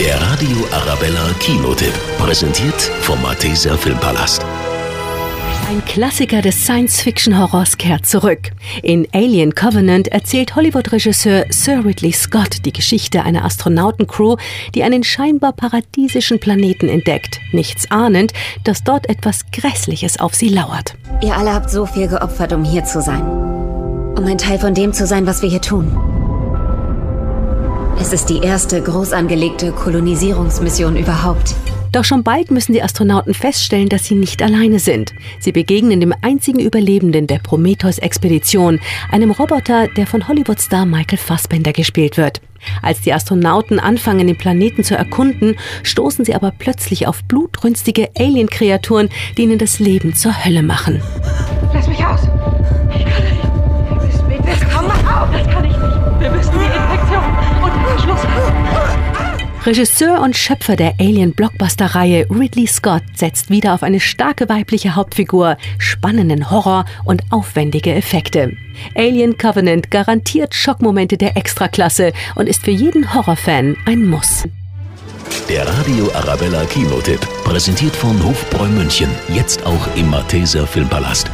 Der Radio Arabella Kinotipp. Präsentiert vom Malteser Filmpalast. Ein Klassiker des Science-Fiction-Horrors kehrt zurück. In Alien Covenant erzählt Hollywood-Regisseur Sir Ridley Scott die Geschichte einer Astronautencrew, die einen scheinbar paradiesischen Planeten entdeckt, nichts ahnend, dass dort etwas Grässliches auf sie lauert. Ihr alle habt so viel geopfert, um hier zu sein. Um ein Teil von dem zu sein, was wir hier tun. Es ist die erste groß angelegte Kolonisierungsmission überhaupt. Doch schon bald müssen die Astronauten feststellen, dass sie nicht alleine sind. Sie begegnen dem einzigen Überlebenden der Prometheus-Expedition, einem Roboter, der von Hollywood-Star Michael Fassbender gespielt wird. Als die Astronauten anfangen, den Planeten zu erkunden, stoßen sie aber plötzlich auf blutrünstige Alien-Kreaturen, die ihnen das Leben zur Hölle machen. Regisseur und Schöpfer der Alien-Blockbuster-Reihe Ridley Scott setzt wieder auf eine starke weibliche Hauptfigur, spannenden Horror und aufwendige Effekte. Alien Covenant garantiert Schockmomente der Extraklasse und ist für jeden Horrorfan ein Muss. Der Radio Arabella Kinotipp. Präsentiert von Hofbräu München. Jetzt auch im Malteser Filmpalast.